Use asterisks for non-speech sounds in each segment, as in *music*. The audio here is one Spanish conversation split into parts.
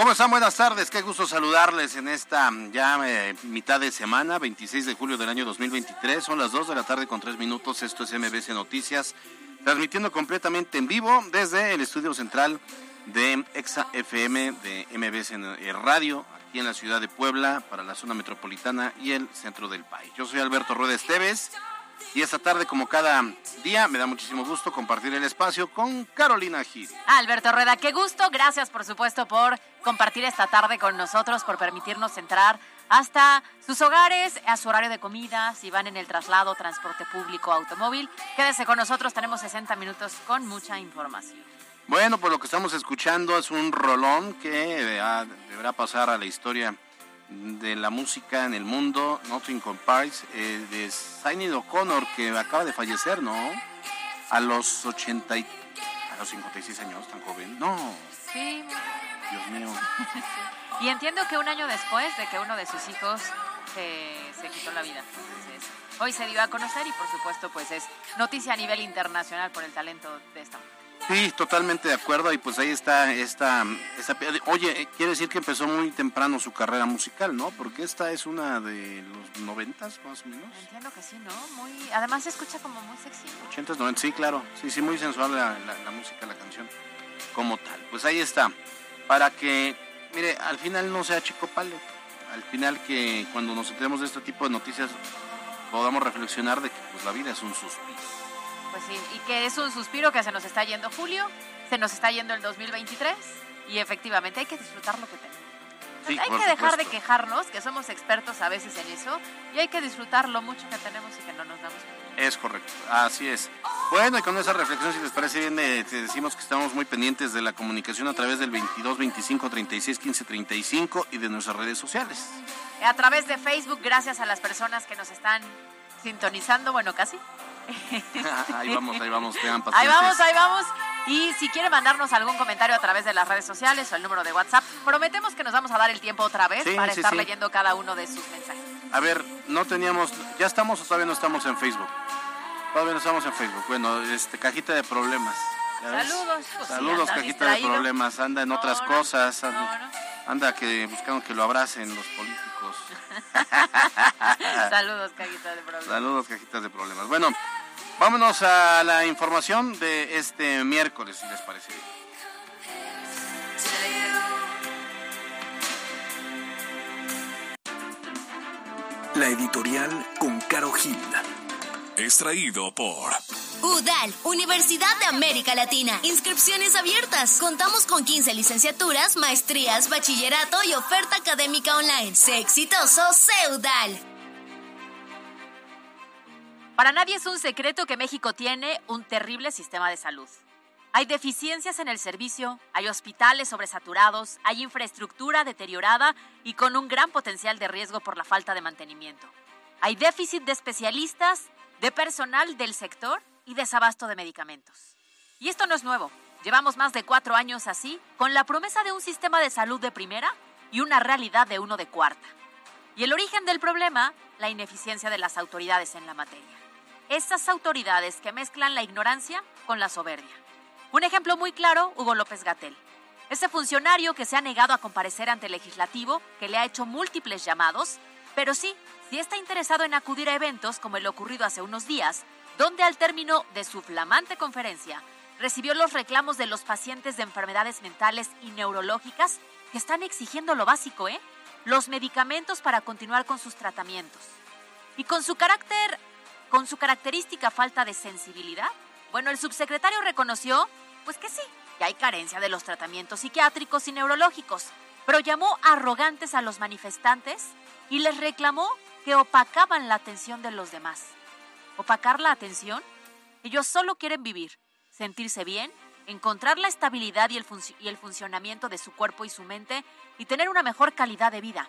¿Cómo están? Buenas tardes, qué gusto saludarles en esta ya eh, mitad de semana, 26 de julio del año 2023. Son las 2 de la tarde con 3 minutos. Esto es MBC Noticias transmitiendo completamente en vivo desde el estudio central de Exa FM de MBS Radio, aquí en la ciudad de Puebla, para la zona metropolitana y el centro del país. Yo soy Alberto Rueda Esteves y esta tarde, como cada día, me da muchísimo gusto compartir el espacio con Carolina Gil. Alberto Rueda, qué gusto. Gracias, por supuesto, por compartir esta tarde con nosotros, por permitirnos entrar hasta sus hogares, a su horario de comida, si van en el traslado, transporte público, automóvil. Quédese con nosotros, tenemos 60 minutos con mucha información. Bueno, pues lo que estamos escuchando es un rolón que deberá pasar a la historia de la música en el mundo, Nothing Compares, eh, de Sinead O'Connor, que acaba de fallecer, ¿no? A los 80 a los 56 años, tan joven. No. Sí. Dios mío. *laughs* Y entiendo que un año después de que uno de sus hijos se, quitó la vida. hoy se dio a conocer y por supuesto pues es noticia a nivel internacional por el talento de esta Sí, totalmente de acuerdo y pues ahí está esta, esta, oye, quiere decir que empezó muy temprano su carrera musical, ¿no? Porque esta es una de los noventas más o menos. Entiendo que sí, ¿no? Muy, además se escucha como muy sexy. Ochentas, noventas, sí, claro, sí, sí, muy sensual la, la música, la canción como tal. Pues ahí está, para que mire, al final no sea chico palo. Al final que cuando nos enteremos de este tipo de noticias podamos reflexionar de que pues la vida es un suspiro. Pues sí, y que es un suspiro que se nos está yendo julio, se nos está yendo el 2023 y efectivamente hay que disfrutar lo que tenemos. hay que dejar de quejarnos, que somos expertos a veces en eso, y hay que disfrutar lo mucho que tenemos y que no nos damos cuenta. Es correcto, así es. Bueno, y con esa reflexión, si les parece bien, eh, te decimos que estamos muy pendientes de la comunicación a través del 22 25 36 15 35 y de nuestras redes sociales. A través de Facebook, gracias a las personas que nos están sintonizando, bueno, casi. *laughs* ahí vamos, ahí vamos, quedan Ahí vamos, ahí vamos. Y si quiere mandarnos algún comentario a través de las redes sociales o el número de WhatsApp, prometemos que nos vamos a dar el tiempo otra vez para estar leyendo cada uno de sus mensajes. A ver, no teníamos, ¿ya estamos o todavía no estamos en Facebook? Todavía no estamos en Facebook. Bueno, este, cajita de problemas. Saludos. Pues Saludos, cajita de problemas. Anda en otras cosas. Anda, que buscaron que lo abracen los políticos. *laughs* Saludos, cajita de problemas. Saludos, cajitas de problemas. Bueno, vámonos a la información de este miércoles, si les parece bien. La editorial con Caro Gil. Extraído por UDAL, Universidad de América Latina. Inscripciones abiertas. Contamos con 15 licenciaturas, maestrías, bachillerato y oferta académica online. Sé exitoso, sé UDAL. Para nadie es un secreto que México tiene un terrible sistema de salud. Hay deficiencias en el servicio, hay hospitales sobresaturados, hay infraestructura deteriorada y con un gran potencial de riesgo por la falta de mantenimiento. Hay déficit de especialistas, de personal del sector y desabasto de medicamentos. Y esto no es nuevo. Llevamos más de cuatro años así, con la promesa de un sistema de salud de primera y una realidad de uno de cuarta. Y el origen del problema, la ineficiencia de las autoridades en la materia. Esas autoridades que mezclan la ignorancia con la soberbia. Un ejemplo muy claro, Hugo López Gatel. Ese funcionario que se ha negado a comparecer ante el legislativo, que le ha hecho múltiples llamados, pero sí si está interesado en acudir a eventos como el ocurrido hace unos días, donde al término de su flamante conferencia recibió los reclamos de los pacientes de enfermedades mentales y neurológicas que están exigiendo lo básico, ¿eh? Los medicamentos para continuar con sus tratamientos. Y con su carácter, con su característica falta de sensibilidad, bueno, el subsecretario reconoció, pues que sí, que hay carencia de los tratamientos psiquiátricos y neurológicos, pero llamó arrogantes a los manifestantes y les reclamó que opacaban la atención de los demás. ¿Opacar la atención? Ellos solo quieren vivir, sentirse bien, encontrar la estabilidad y el, y el funcionamiento de su cuerpo y su mente y tener una mejor calidad de vida.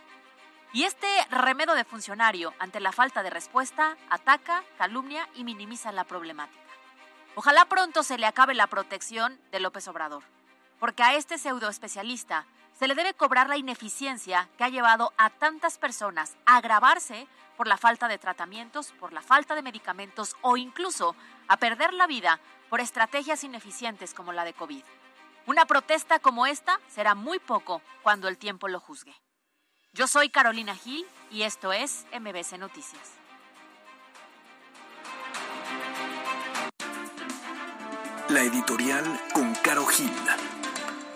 Y este remedio de funcionario ante la falta de respuesta ataca, calumnia y minimiza la problemática. Ojalá pronto se le acabe la protección de López Obrador, porque a este pseudo especialista se le debe cobrar la ineficiencia que ha llevado a tantas personas a agravarse por la falta de tratamientos, por la falta de medicamentos o incluso a perder la vida por estrategias ineficientes como la de COVID. Una protesta como esta será muy poco cuando el tiempo lo juzgue. Yo soy Carolina Gil y esto es MBC Noticias. La editorial con Caro Gil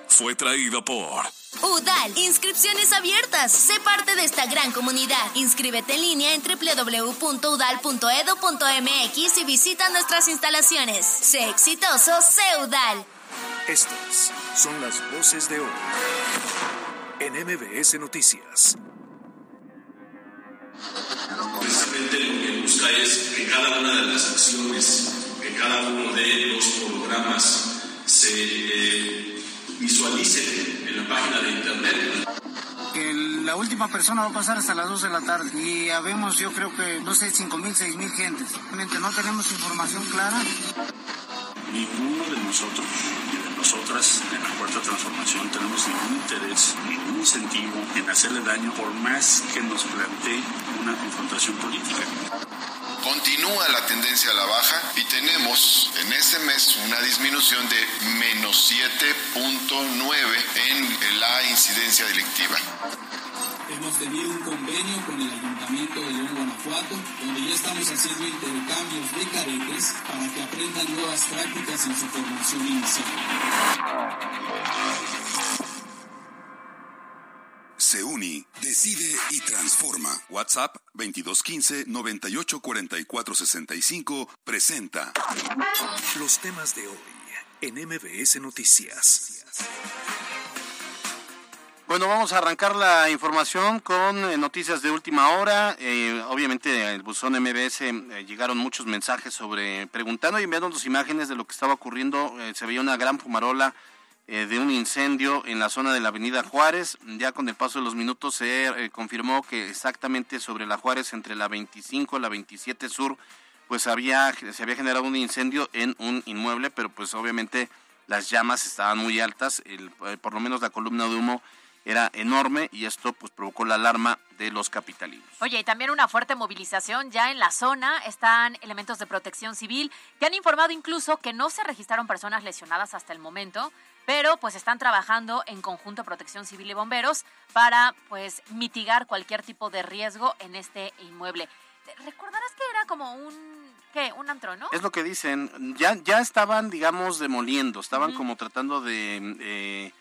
fue traído por UDAL, inscripciones abiertas. Sé parte de esta gran comunidad. Inscríbete en línea en www.udal.edu.mx y visita nuestras instalaciones. Sé exitoso, sé UDAL. Estas son las voces de hoy en MBS Noticias. Precisamente lo que busca es que cada una de las acciones, cada uno de los programas se eh, visualice en la página de internet. Que la última persona va a pasar hasta las 2 de la tarde y habemos yo creo que no sé 5 mil, 6 mil gentes. Realmente no tenemos información clara. Ninguno de nosotros ni de nosotras en la cuarta transformación tenemos ningún interés, ningún incentivo en hacerle daño por más que nos plantee una confrontación política. Continúa la tendencia a la baja y tenemos en este mes una disminución de menos 7.9 en la incidencia delictiva. Hemos tenido un convenio con el Ayuntamiento de León, Guanajuato, donde ya estamos haciendo intercambios de caretes para que aprendan nuevas prácticas en su formación inicial. Se uni, decide y transforma. WhatsApp 2215 984465 presenta los temas de hoy en MBS Noticias. Bueno, vamos a arrancar la información con eh, noticias de última hora. Eh, obviamente, el buzón MBS eh, llegaron muchos mensajes sobre preguntando y enviándonos imágenes de lo que estaba ocurriendo. se veía una gran fumarola de un incendio en la zona de la Avenida Juárez. Ya con el paso de los minutos se confirmó que exactamente sobre la Juárez, entre la 25 y la 27 Sur, pues había se había generado un incendio en un inmueble, pero pues obviamente las llamas estaban muy altas. El, por lo menos la columna de humo era enorme y esto pues provocó la alarma de los capitalinos. Oye, y también una fuerte movilización ya en la zona. Están elementos de protección civil que han informado incluso que no se registraron personas lesionadas hasta el momento, pero pues están trabajando en conjunto Protección Civil y Bomberos para pues mitigar cualquier tipo de riesgo en este inmueble. Recordarás que era como un ¿qué? Un antro, ¿no? Es lo que dicen. Ya ya estaban, digamos, demoliendo, estaban como tratando de eh,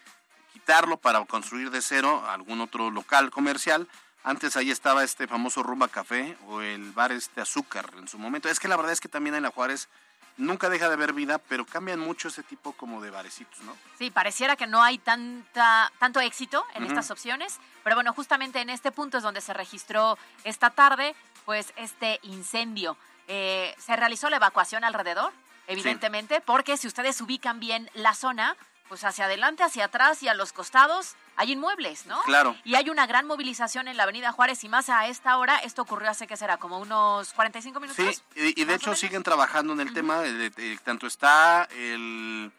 quitarlo para construir de cero algún otro local comercial. Antes ahí estaba este famoso Rumba Café o el bar este Azúcar en su momento. Es que la verdad es que también en La Juárez nunca deja de haber vida, pero cambian mucho ese tipo como de barecitos, ¿no? Sí, pareciera que no hay tanta, tanto éxito en estas opciones, pero bueno, justamente en este punto es donde se registró esta tarde, pues este incendio. Eh, se realizó la evacuación alrededor, evidentemente, porque si ustedes ubican bien la zona, pues hacia adelante, hacia atrás y a los costados hay inmuebles, ¿no? Claro. Y hay una gran movilización en la Avenida Juárez y más a esta hora. Esto ocurrió hace que será como unos 45 minutos. Sí, y, de hecho siguen trabajando en el tema. tanto está el,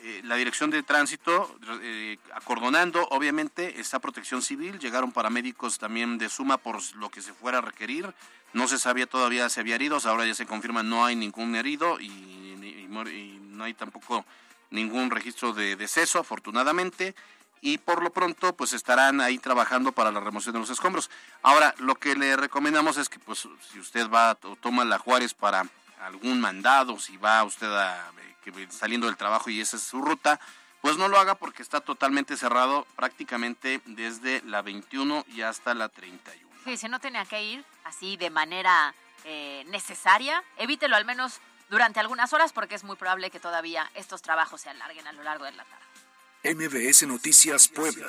eh, la dirección de tránsito eh, acordonando, obviamente, está protección civil. Llegaron paramédicos también de suma por lo que se fuera a requerir. No se sabía todavía si había heridos. Ahora ya se confirma no hay ningún herido y, y no hay tampoco ningún registro de deceso, afortunadamente. y por lo pronto pues estarán ahí trabajando para la remoción de los escombros. Ahora, lo que le recomendamos es que pues si usted va o toma la Juárez para algún mandado, si va usted a, que, saliendo del trabajo y esa es su ruta, pues no lo haga porque está totalmente cerrado prácticamente desde la 21 y hasta la 31. Sí, si no tenía que ir así de manera eh, necesaria, evítelo al menos durante algunas horas porque es muy probable que todavía estos trabajos se alarguen a lo largo de la tarde. MBS Noticias Puebla.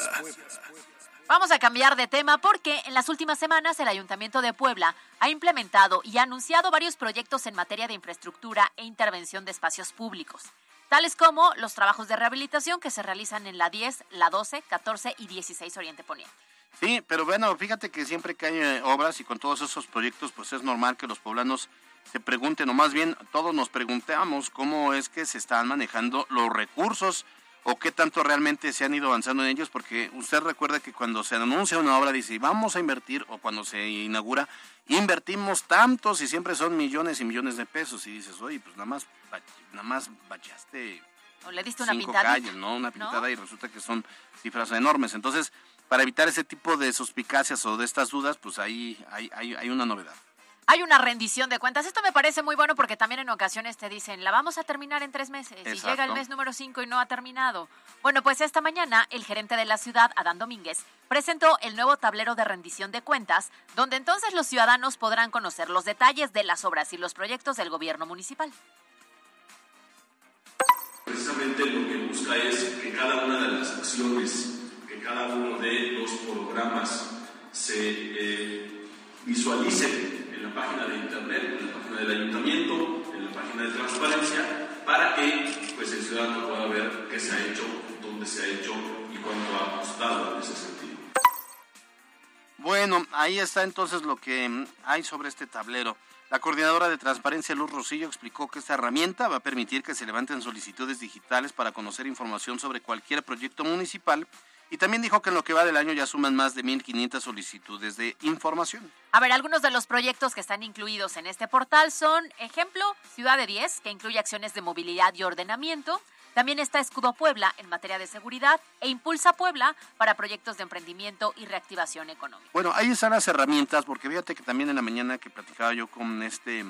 Vamos a cambiar de tema porque en las últimas semanas el Ayuntamiento de Puebla ha implementado y anunciado varios proyectos en materia de infraestructura e intervención de espacios públicos, tales como los trabajos de rehabilitación que se realizan en la 10, la 12, 14 y 16 Oriente Poniente. Sí, pero bueno, fíjate que siempre que hay eh, obras y con todos esos proyectos, pues es normal que los poblanos se pregunten, o más bien todos nos preguntamos cómo es que se están manejando los recursos o qué tanto realmente se han ido avanzando en ellos, porque usted recuerda que cuando se anuncia una obra dice vamos a invertir, o cuando se inaugura, invertimos tantos y siempre son millones y millones de pesos, y dices, oye, pues nada más, nada más bachaste o le diste una cinco calles, ¿no? Una pintada y resulta que son cifras enormes. Entonces, para evitar ese tipo de suspicacias o de estas dudas, pues ahí hay, hay, hay una novedad hay una rendición de cuentas. Esto me parece muy bueno porque también en ocasiones te dicen, la vamos a terminar en tres meses y llega el mes número cinco y no ha terminado. Bueno, pues esta mañana el gerente de la ciudad, Adán Domínguez, presentó el nuevo tablero de rendición de cuentas, donde entonces los ciudadanos podrán conocer los detalles de las obras y los proyectos del gobierno municipal. Precisamente lo que busca es que cada una de las acciones, que cada uno de los programas se eh, visualicen en la página de internet, en la página del ayuntamiento, en la página de transparencia, para que pues, el ciudadano pueda ver qué se ha hecho, dónde se ha hecho y cuánto ha costado en ese sentido. Bueno, ahí está entonces lo que hay sobre este tablero. La coordinadora de transparencia Luz Rosillo explicó que esta herramienta va a permitir que se levanten solicitudes digitales para conocer información sobre cualquier proyecto municipal y también dijo que en lo que va del año ya suman más de 1.500 solicitudes de información. A ver, algunos de los proyectos que están incluidos en este portal son, ejemplo, Ciudad de 10, que incluye acciones de movilidad y ordenamiento. También está Escudo Puebla en materia de seguridad e Impulsa Puebla para proyectos de emprendimiento y reactivación económica. Bueno, ahí están las herramientas, porque fíjate que también en la mañana que platicaba yo con este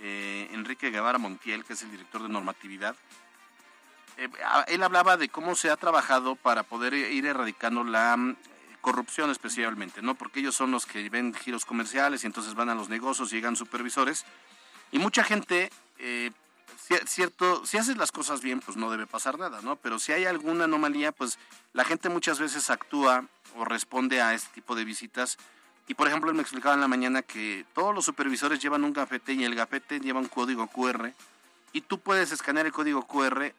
eh, Enrique Guevara Montiel, que es el director de normatividad, eh, él hablaba de cómo se ha trabajado para poder ir erradicando la mm, corrupción especialmente, ¿no? Porque ellos son los que ven giros comerciales y entonces van a los negocios, llegan supervisores y mucha gente, eh, cierto, si haces las cosas bien, pues no debe pasar nada, ¿no? Pero si hay alguna anomalía, pues la gente muchas veces actúa o responde a este tipo de visitas. Y por ejemplo, él me explicaba en la mañana que todos los supervisores llevan un gafete y el gafete lleva un código QR y tú puedes escanear el código QR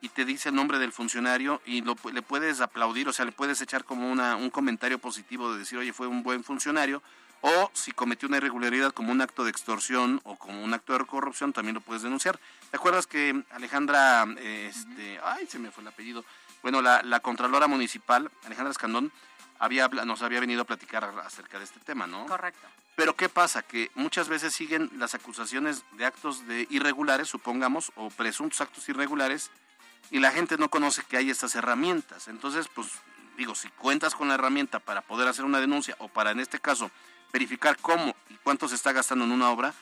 y te dice el nombre del funcionario y lo, le puedes aplaudir, o sea, le puedes echar como una, un comentario positivo de decir, oye, fue un buen funcionario, o si cometió una irregularidad como un acto de extorsión o como un acto de corrupción, también lo puedes denunciar. ¿Te acuerdas que Alejandra, este, ay, se me fue el apellido, bueno, la, la Contralora Municipal, Alejandra Escandón, había, nos había venido a platicar acerca de este tema, ¿no? Correcto. Pero ¿qué pasa? Que muchas veces siguen las acusaciones de actos de irregulares, supongamos, o presuntos actos irregulares, y la gente no conoce que hay estas herramientas. Entonces, pues digo, si cuentas con la herramienta para poder hacer una denuncia o para en este caso verificar cómo y cuánto se está gastando en una obra,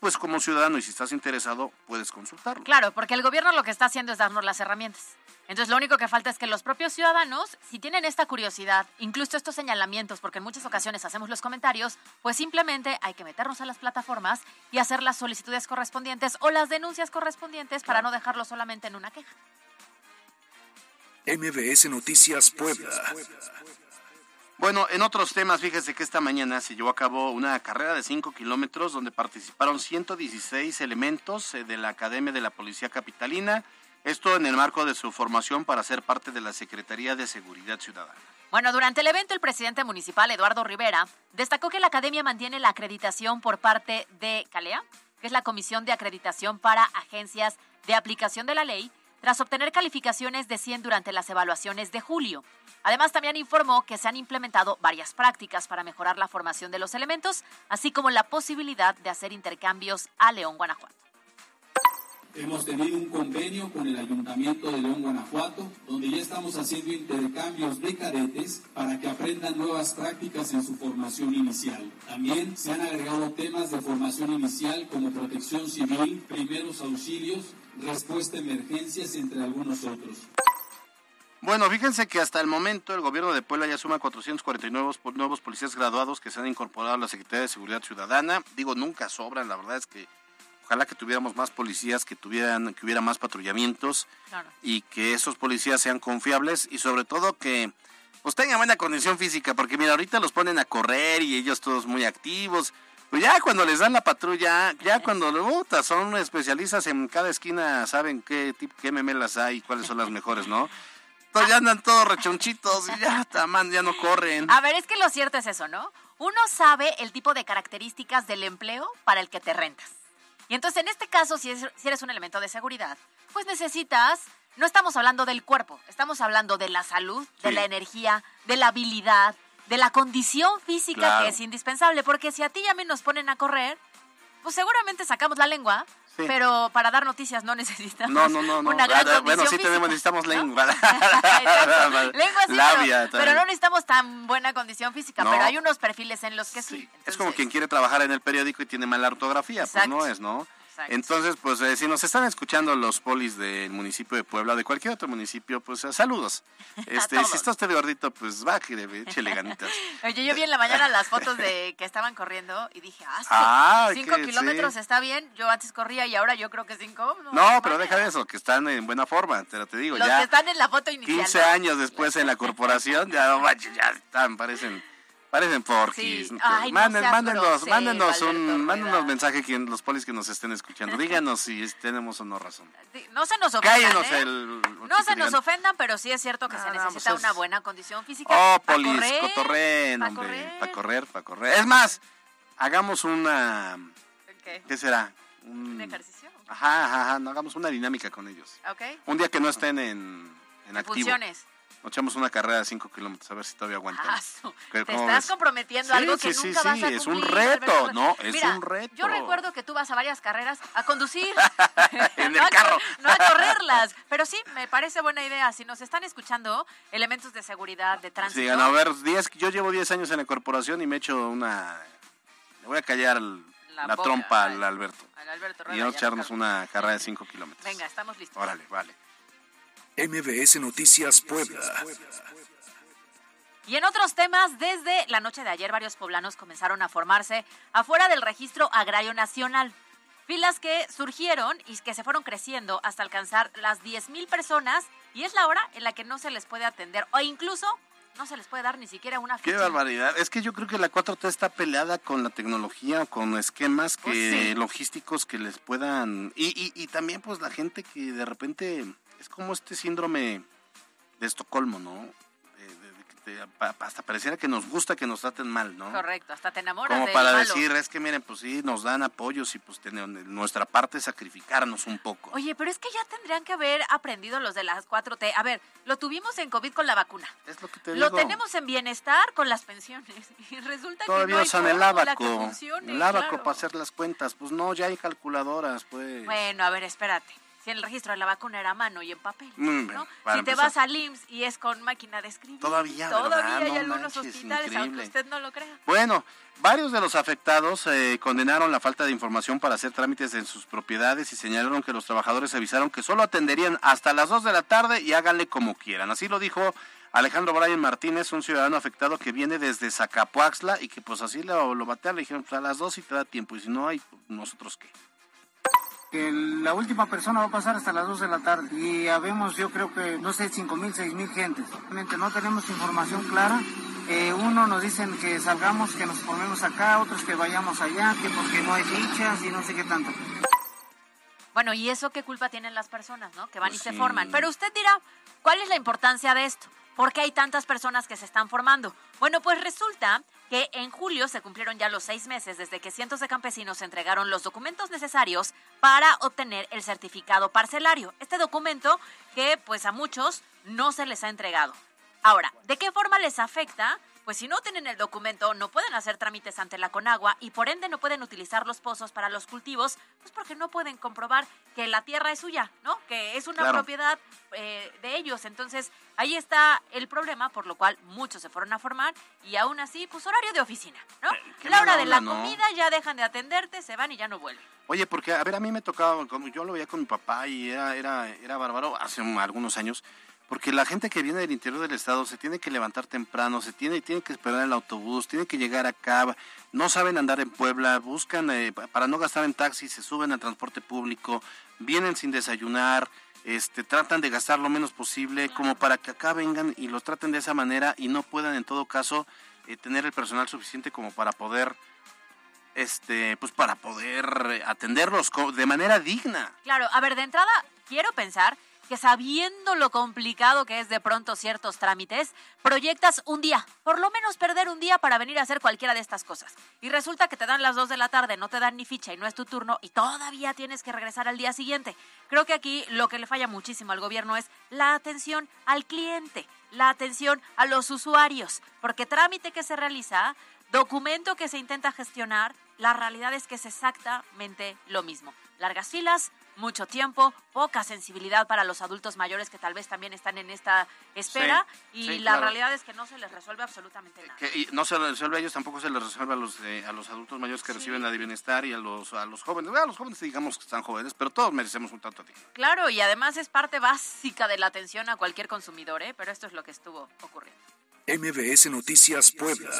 pues como ciudadano y si estás interesado puedes consultarlo. Claro, porque el gobierno lo que está haciendo es darnos las herramientas. Entonces lo único que falta es que los propios ciudadanos, si tienen esta curiosidad, incluso estos señalamientos, porque en muchas ocasiones hacemos los comentarios, pues simplemente hay que meternos a las plataformas y hacer las solicitudes correspondientes o las denuncias correspondientes para no dejarlo solamente en una queja. MBS Noticias Puebla. Bueno, en otros temas, fíjese que esta mañana se llevó a cabo una carrera de 5 kilómetros donde participaron 116 elementos eh, de la Academia de la Policía Capitalina. Esto en el marco de su formación para ser parte de la Secretaría de Seguridad Ciudadana. Bueno, durante el evento el presidente municipal Eduardo Rivera destacó que la academia mantiene la acreditación por parte de CALEA, que es la Comisión de Acreditación para Agencias de Aplicación de la Ley, tras obtener calificaciones de 100 durante las evaluaciones de julio. Además, también informó que se han implementado varias prácticas para mejorar la formación de los elementos, así como la posibilidad de hacer intercambios a León, Guanajuato. Hemos tenido un convenio con el Ayuntamiento de León, Guanajuato, donde ya estamos haciendo intercambios de cadetes para que aprendan nuevas prácticas en su formación inicial. También se han agregado temas de formación inicial como protección civil, primeros auxilios, respuesta a emergencias, entre algunos otros. Bueno, fíjense que hasta el momento el gobierno de Puebla ya suma 449 nuevos policías graduados que se han incorporado a la Secretaría de Seguridad Ciudadana. Digo, nunca sobran, la verdad es que ojalá que tuviéramos más policías, que tuvieran, que hubiera más patrullamientos y que esos policías sean confiables y sobre todo que pues tengan buena condición física, porque mira, ahorita los ponen a correr y ellos todos muy activos. Pues ya cuando les dan la patrulla, ya cuando uh, son especialistas en cada esquina, saben qué tipo, qué memelas hay y cuáles son las mejores, ¿no? ya andan todos rechonchitos y ya, man, ya no corren. A ver, es que lo cierto es eso, ¿no? Uno sabe el tipo de características del empleo para el que te rentas. Y entonces, en este caso, si, eres un elemento de seguridad, pues necesitas, no estamos hablando del cuerpo, estamos hablando de la salud, de la energía, de la habilidad, de la condición física que es indispensable, porque si a ti y a mí nos ponen a correr, pues seguramente sacamos la lengua, pero para dar noticias no *laughs* necesitamos no, no, no, una gran ah, Bueno, sí tenemos, necesitamos lengua. *laughs* lengua sí, pero, no necesitamos tan buena condición física, pero hay unos perfiles en los que sí. Es como quien quiere trabajar en el periódico y tiene mala ortografía, pues no es, ¿no? Entonces, pues eh, si nos están escuchando los polis del municipio de Puebla, de cualquier otro municipio, pues eh, saludos. *laughs* Este, si está usted de gordito, pues baje, échele ganitas. *laughs* Oye, yo vi en la mañana las fotos de que estaban corriendo y dije, ah, cinco kilómetros está bien. Yo antes corría y ahora yo creo que cinco. No, pero deja de eso, que están en buena forma, pero te digo, los ya. que están en la foto inicial. 15 años después en la *laughs* corporación, ya, ya están, parecen Parecen porquis. mándenos, mándenos un, mándenos mensaje quien, los polis que nos estén escuchando. Díganos si tenemos o no razón. No se nos ofendan. ¿eh? el, no se nos ofendan, pero sí es cierto que se necesita pues una buena condición física. Oh, polis, correr, cotorren, hombre. Para correr, para correr. Es más, hagamos una. ¿Qué, ¿Qué será? Un, ejercicio? Ajá, ajá, ajá. hagamos una dinámica con ellos. Okay. Un día que no estén en, en activo. Funciones. Nos echamos una carrera de 5 kilómetros a ver si todavía aguanta. Ah, te estás comprometiendo algo que nunca vas a cumplir. es un reto, ¿no? Es un reto. Yo recuerdo que tú vas a varias carreras a conducir. *laughs* *laughs* en el carro. no a correrlas. *laughs* Pero sí, me parece buena idea. Si nos están escuchando, elementos de seguridad, de tránsito. Sí, a ver, yo llevo 10 años en la corporación y me he hecho una... Le voy a callar la, trompa al Alberto. Al Alberto y vamos a echarnos una carrera de 5 kilómetros. Venga, estamos listos. Órale, vale. MBS Noticias Puebla. Y en otros temas, desde la noche de ayer varios poblanos comenzaron a formarse afuera del registro agrario nacional. Filas que surgieron y que se fueron creciendo hasta alcanzar las 10.000 personas y es la hora en la que no se les puede atender o incluso no se les puede dar ni siquiera una ficha. Qué barbaridad. Es que yo creo que la 4T está peleada con la tecnología, con esquemas pues que logísticos que les puedan... Y, y, y también pues la gente que de repente es como este síndrome de Estocolmo, ¿no? hasta pareciera que nos gusta que nos traten mal, ¿no? Correcto, hasta te enamoras Como para decir, es que miren, pues sí, nos dan apoyos y pues nuestra parte es sacrificarnos un poco. Oye, pero es que ya tendrían que haber aprendido los de las 4T. A ver, lo tuvimos en COVID con la vacuna. Es lo que te digo. Lo tenemos en bienestar con las pensiones. *laughs* Y resulta que no hay usan el abaco. el abaco para hacer las cuentas. Pues no, ya hay calculadoras, pues. Bueno, a ver, espérate si el registro de la vacuna era a mano y en papel. Mm, ¿no? si te vas al IMSS y es con máquina de escribir. Todavía, Todavía hay algunos hospitales, aunque usted no lo crea. Bueno, varios de los afectados eh, condenaron la falta de información para hacer trámites en sus propiedades y señalaron que los trabajadores avisaron que solo atenderían hasta las 2 de la tarde y háganle como quieran. Así lo dijo Alejandro Brian Martínez, un ciudadano afectado que viene desde Zacapuaxla y que pues así lo, lo batea, le dijeron pues a las 2 y te da tiempo y si no hay, nosotros qué que la última persona va a pasar hasta las 2 de la tarde y habemos yo creo que no sé 5 mil, 6 mil gentes. Realmente no tenemos información clara. Eh, uno nos dicen que salgamos, que nos ponemos acá, otros que vayamos allá, que porque no hay fichas y no sé qué tanto. Bueno, ¿y eso qué culpa tienen las personas, no? Que van y pues se forman. Pero usted dirá, ¿cuál es la importancia de esto? ¿Por qué hay tantas personas que se están formando? Bueno, pues resulta que en julio se cumplieron ya los seis meses desde que cientos de campesinos entregaron los documentos necesarios para obtener el certificado parcelario. Este documento que pues a muchos no se les ha entregado. Ahora, ¿de qué forma les afecta pues si no tienen el documento, no pueden hacer trámites ante la Conagua y por ende no pueden utilizar los pozos para los cultivos, pues porque no pueden comprobar que la tierra es suya, ¿no? Que es una Claro. propiedad eh, de ellos. Entonces, ahí está el problema, por lo cual muchos se fueron a formar y aún así, pues horario de oficina, ¿no? qué la hora de la comida ya dejan de atenderte, se van y ya no vuelven. Oye, porque, a ver, a mí me tocaba, como yo lo veía con mi papá y era, era, era bárbaro hace un- algunos años, porque la gente que viene del interior del estado se tiene que levantar temprano, se tiene, tiene que esperar el autobús, tiene que llegar acá, no saben andar en Puebla, buscan, eh, pa- para no gastar en taxi, se suben al transporte público, vienen sin desayunar, este, tratan de gastar lo menos posible, como para que acá vengan y los traten de esa manera y no puedan en todo caso eh, tener el personal suficiente como para poder este, pues para poder atenderlos de manera digna. Claro, a ver, de entrada, quiero pensar que sabiendo lo complicado que es de pronto ciertos trámites, proyectas un día, por lo menos perder un día para venir a hacer cualquiera de estas cosas. Y resulta que te dan las 2 de la tarde, no te dan ni ficha y no es tu turno y todavía tienes que regresar al día siguiente. Creo que aquí lo que le falla muchísimo al gobierno es la atención al cliente, la atención a los usuarios, porque trámite que se realiza, documento que se intenta gestionar, la realidad es que es exactamente lo mismo. Largas filas, mucho tiempo, poca sensibilidad para los adultos mayores que tal vez también están en esta espera Sí, y sí, la claro. realidad es que no se les resuelve absolutamente nada. Que y no se les resuelve a ellos, tampoco se les resuelve a los, eh, a los adultos mayores que reciben la de bienestar y a los, a los jóvenes. Bueno, a los jóvenes digamos que están jóvenes, pero todos merecemos un tanto digno. Claro, y además es parte básica de la atención a cualquier consumidor, ¿eh? pero esto es lo que estuvo ocurriendo. MBS Noticias Puebla.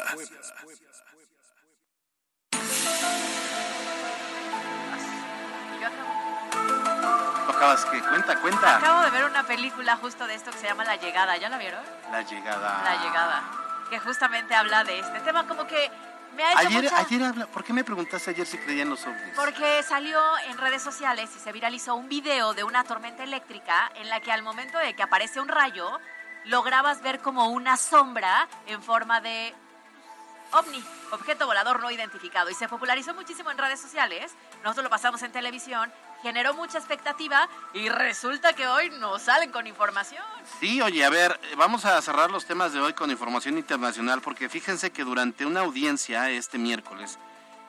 Que cuenta, cuenta. acabo de ver una película justo de esto que se llama La Llegada, ¿ya la vieron? La llegada. La Llegada, que justamente habla de este tema, como que me ha hecho Ayer, mucha... ayer habla, ¿por qué me preguntaste ayer si creía en los ovnis? Porque salió en redes sociales y se viralizó un video de una tormenta eléctrica en la que al momento de que aparece un rayo, lograbas ver como una sombra en forma de ovni, objeto volador no identificado. Y se popularizó muchísimo en redes sociales. Nosotros lo pasamos en televisión, generó mucha expectativa y resulta que hoy nos salen con información. Sí, oye, a ver, eh, vamos a cerrar los temas de hoy con información internacional porque fíjense que durante una audiencia este miércoles,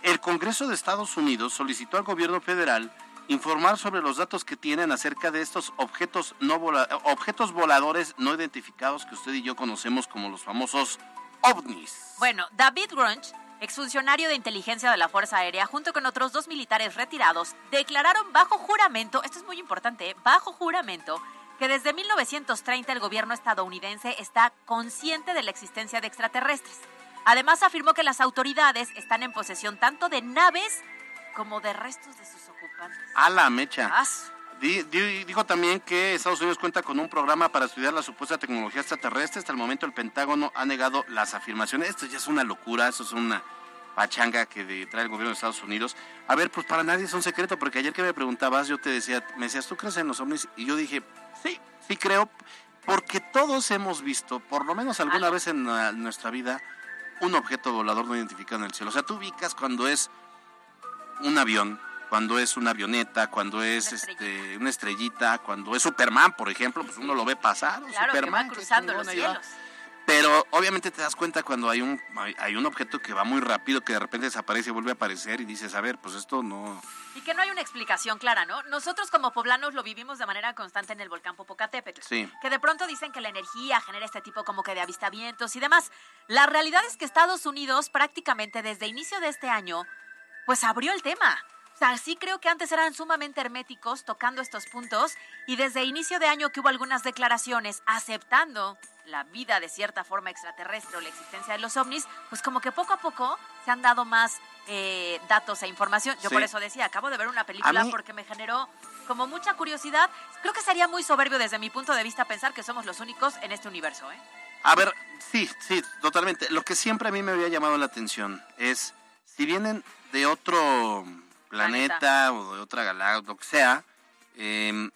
el Congreso de Estados Unidos solicitó al gobierno federal informar sobre los datos que tienen acerca de estos objetos, no vola- objetos voladores no identificados que usted y yo conocemos como los famosos ovnis. Bueno, David Grunch, exfuncionario de inteligencia de la Fuerza Aérea, junto con otros dos militares retirados, declararon bajo juramento, esto es muy importante, ¿eh? bajo juramento, que desde 1930 el gobierno estadounidense está consciente de la existencia de extraterrestres. Además afirmó que las autoridades están en posesión tanto de naves como de restos de sus ocupantes. A la mecha. As- dijo también que Estados Unidos cuenta con un programa para estudiar la supuesta tecnología extraterrestre. Hasta el momento el Pentágono ha negado las afirmaciones. Esto ya es una locura, eso es una pachanga que trae el gobierno de Estados Unidos. A ver, pues para nadie es un secreto, porque ayer que me preguntabas, yo te decía, me decías, ¿tú crees en los ovnis? Y yo dije, sí, sí creo, porque todos hemos visto, por lo menos alguna vez en ah, nuestra vida, un objeto volador no identificado en el cielo. O sea, tú ubicas cuando es un avión, cuando es una avioneta, cuando es Una este, una estrellita, cuando es Superman, por ejemplo, pues uno lo ve pasar, que Superman, va qué cruzando los cielos. Pero obviamente te das cuenta cuando hay un hay, hay un objeto que va muy rápido, que de repente desaparece y vuelve a aparecer y dices, a ver, pues esto no... Y que no hay una explicación clara, ¿no? Nosotros como poblanos lo vivimos de manera constante en el volcán Popocatépetl. Sí. Que de pronto dicen que la energía genera este tipo como que de avistamientos y demás. La realidad es que Estados Unidos prácticamente desde inicio de este año, pues abrió el tema. O sea, sí creo que antes eran sumamente herméticos tocando estos puntos y desde inicio de año que hubo algunas declaraciones aceptando la vida de cierta forma extraterrestre o la existencia de los ovnis, pues como que poco a poco se han dado más eh, datos e información. Yo Sí. por eso decía, acabo de ver una película mí- porque me generó como mucha curiosidad. Creo que sería muy soberbio desde mi punto de vista pensar que somos los únicos en este universo, ¿eh? A ver, sí, sí, totalmente. Lo que siempre a mí me había llamado la atención es, si vienen de otro planeta, Planeta. o de otra galaxia, lo que sea, em,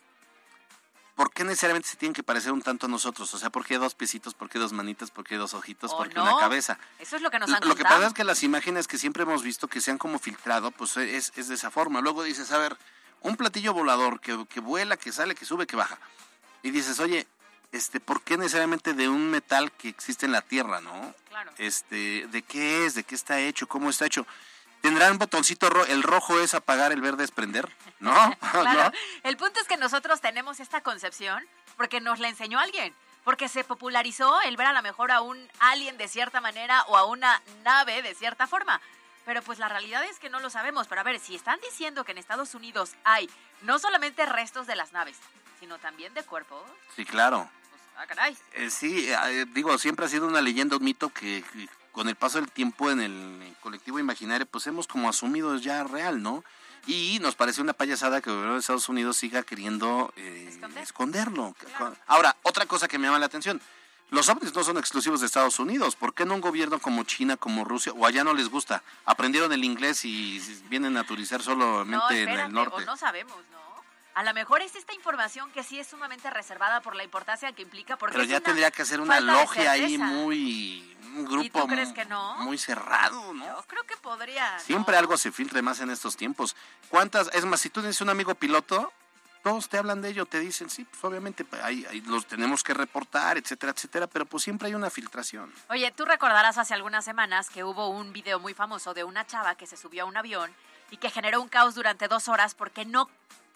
¿por qué necesariamente se tienen que parecer un tanto a nosotros? O sea, ¿por qué dos piecitos? ¿Por qué dos manitas? ¿Por qué dos ojitos? ¿O ¿Por qué no? una cabeza? Eso es lo que nos han lo que pasa es que las imágenes que siempre hemos visto que se han como filtrado, pues es, es de esa forma. Luego dices, a ver, un platillo volador que, que vuela, que sale, que sube, que baja. Y dices, oye, este, ¿por qué necesariamente de un metal que existe en la Tierra, no? Claro. Este, ¿de qué es? ¿De qué está hecho? ¿Cómo está hecho? ¿Tendrán botoncito rojo? ¿El rojo es apagar, el verde es prender? ¿No? *laughs* *laughs* Claro. ¿No? El punto es que nosotros tenemos esta concepción porque nos la enseñó alguien. Porque se popularizó el ver a lo mejor a un alien de cierta manera o a una nave de cierta forma. Pero pues la realidad es que no lo sabemos. Pero a ver, si están diciendo que en Estados Unidos hay no solamente restos de las naves, sino también de cuerpos, Sí, claro. pues, ah, caray. Eh, sí, eh, digo, siempre ha sido una leyenda, un mito que, que con el paso del tiempo en el colectivo imaginario, pues hemos como asumido ya real, ¿no? Y nos parece una payasada que el gobierno de Estados Unidos siga queriendo eh, Esconder. esconderlo. Ahora, otra cosa que me llama la atención. Los ovnis no son exclusivos de Estados Unidos. ¿Por qué no un gobierno como China, como Rusia, o allá no les gusta? Aprendieron el inglés y vienen a turizar solamente No, en el norte. o no sabemos, ¿no? A lo mejor es esta información que sí es sumamente reservada por la importancia que implica, porque Pero ya tendría que ser una logia ahí muy... Un grupo tú crees que no? muy cerrado, ¿no? Yo creo que podría. Siempre ¿no? algo se filtre más en estos tiempos. ¿Cuántas? Es más, si tú tienes un amigo piloto, todos te hablan de ello, te dicen, sí, pues obviamente pues, ahí, ahí los tenemos que reportar, etcétera, etcétera, pero pues siempre hay una filtración. Oye, tú recordarás hace algunas semanas que hubo un video muy famoso de una chava que se subió a un avión y que generó un caos durante dos horas porque no,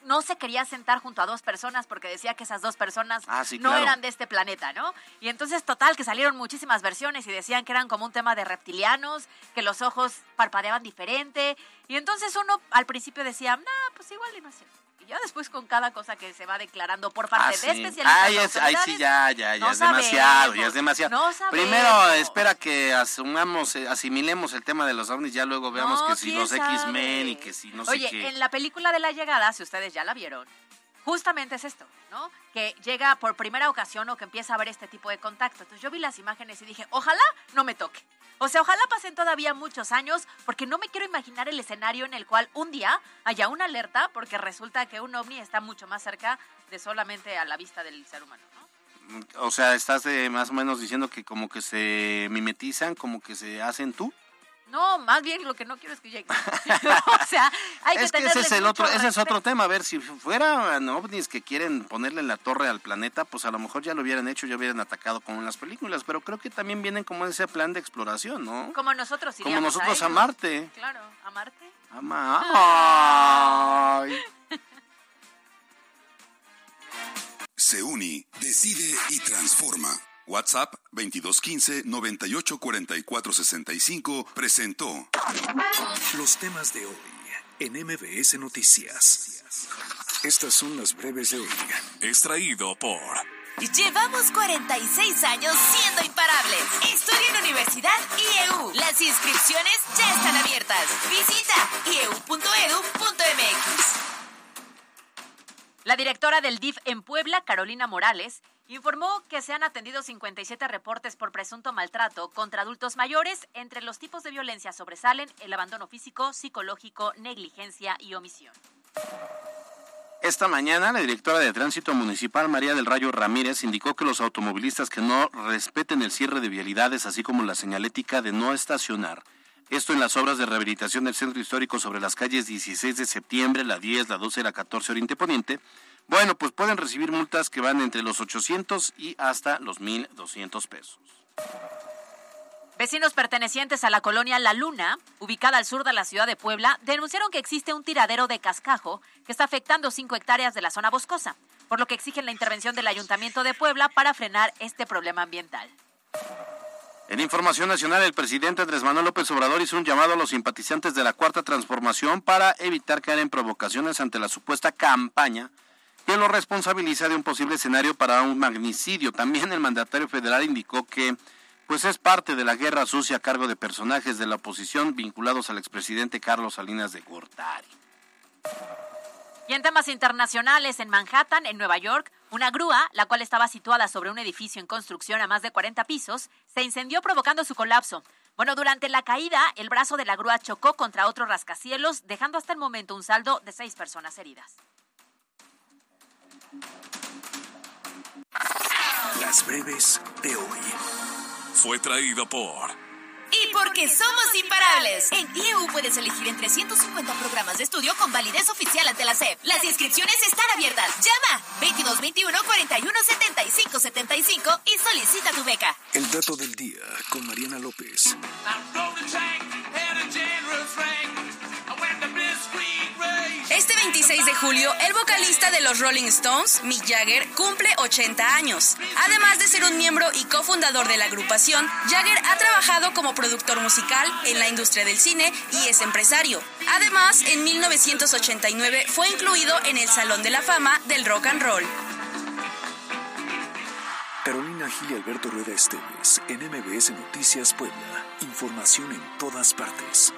no se quería sentar junto a dos personas porque decía que esas dos personas Ah, sí, no claro. eran de este planeta, ¿no? Y entonces, total, que salieron muchísimas versiones y decían que eran como un tema de reptilianos, que los ojos parpadeaban diferente. Y entonces uno al principio decía, no, pues igual y no es cierto. Y ya después con cada cosa que se va declarando por parte Ah, de sí. especialistas. Ay, es- ay, sí, ya, ya, ya no es demasiado, ya es demasiado. no. Primero, espera que asumamos, eh, asimilemos el tema de los ovnis, ya luego veamos No, que si los X-Men y que si no Oye, sé qué. en la película de la llegada, si ustedes ya la vieron, justamente es esto, ¿no? Que llega por primera ocasión o que empieza a ver este tipo de contacto. Entonces yo vi las imágenes y dije, ojalá no me toque. O sea, ojalá pasen todavía muchos años porque no me quiero imaginar el escenario en el cual un día haya una alerta porque resulta que un ovni está mucho más cerca de solamente a la vista del ser humano, ¿no? O sea, estás eh, más o menos diciendo que como que se mimetizan, como que se hacen tú. No, más bien lo que no quiero es que llegue. *laughs* *laughs* o sea, hay que es que ese es el otro, ese es otro tema. A ver, si fueran ovnis que quieren ponerle la torre al planeta, pues a lo mejor ya lo hubieran hecho, ya hubieran atacado como en las películas. Pero creo que también vienen como ese plan de exploración, ¿no? Como nosotros Como nosotros a. Marte. Claro, a Marte. Ama- Ay. Se decide y transforma. WhatsApp 2215 984465 presentó Los temas de hoy en MBS Noticias. Estas son las breves de hoy. Extraído por Llevamos 46 años siendo imparables. Estudia en Universidad IEU. Las inscripciones ya están abiertas. Visita ieu.edu.mx. La directora del DIF en Puebla, Carolina Morales, informó que se han atendido 57 reportes por presunto maltrato contra adultos mayores. Entre los tipos de violencia sobresalen el abandono físico, psicológico, negligencia y omisión. Esta mañana, la directora de Tránsito Municipal, María del Rayo Ramírez, indicó que los automovilistas que no respeten el cierre de vialidades, así como la señalética de no estacionar, esto en las obras de rehabilitación del centro histórico sobre las calles 16 de septiembre, la 10, la 12 y la 14 Oriente Poniente, bueno, pues pueden recibir multas que van entre los 800 y hasta los 1.200 pesos. Vecinos pertenecientes a la colonia La Luna, ubicada al sur de la ciudad de Puebla, denunciaron que existe un tiradero de cascajo que está afectando 5 hectáreas de la zona boscosa, por lo que exigen la intervención del Ayuntamiento de Puebla para frenar este problema ambiental. En información nacional, el presidente Andrés Manuel López Obrador hizo un llamado a los simpatizantes de la Cuarta Transformación para evitar caer en provocaciones ante la supuesta campaña que lo responsabiliza de un posible escenario para un magnicidio. También el mandatario federal indicó que pues es parte de la guerra sucia a cargo de personajes de la oposición vinculados al expresidente Carlos Salinas de Gortari. Y en temas internacionales, en Manhattan, en Nueva York, una grúa, la cual estaba situada sobre un edificio en construcción a más de 40 pisos, se incendió provocando su colapso. Bueno, durante la caída, el brazo de la grúa chocó contra otro rascacielos, dejando hasta el momento un saldo de seis personas heridas. Las breves de hoy. Fue traído por Y porque somos imparables. En IEU puedes elegir entre 150 programas de estudio con validez oficial ante la SEP. Las inscripciones están abiertas. Llama 2221 41 75 75 y solicita tu beca. El dato del día con Mariana López. Este 26 de julio, el vocalista de los Rolling Stones, Mick Jagger, cumple 80 años. Además de ser un miembro y cofundador de la agrupación, Jagger ha trabajado como productor musical en la industria del cine y es empresario. Además, en 1989 fue incluido en el Salón de la Fama del Rock and Roll. Carolina Gil y Alberto Rueda Esteves, en MBS Noticias Puebla. Información en todas partes.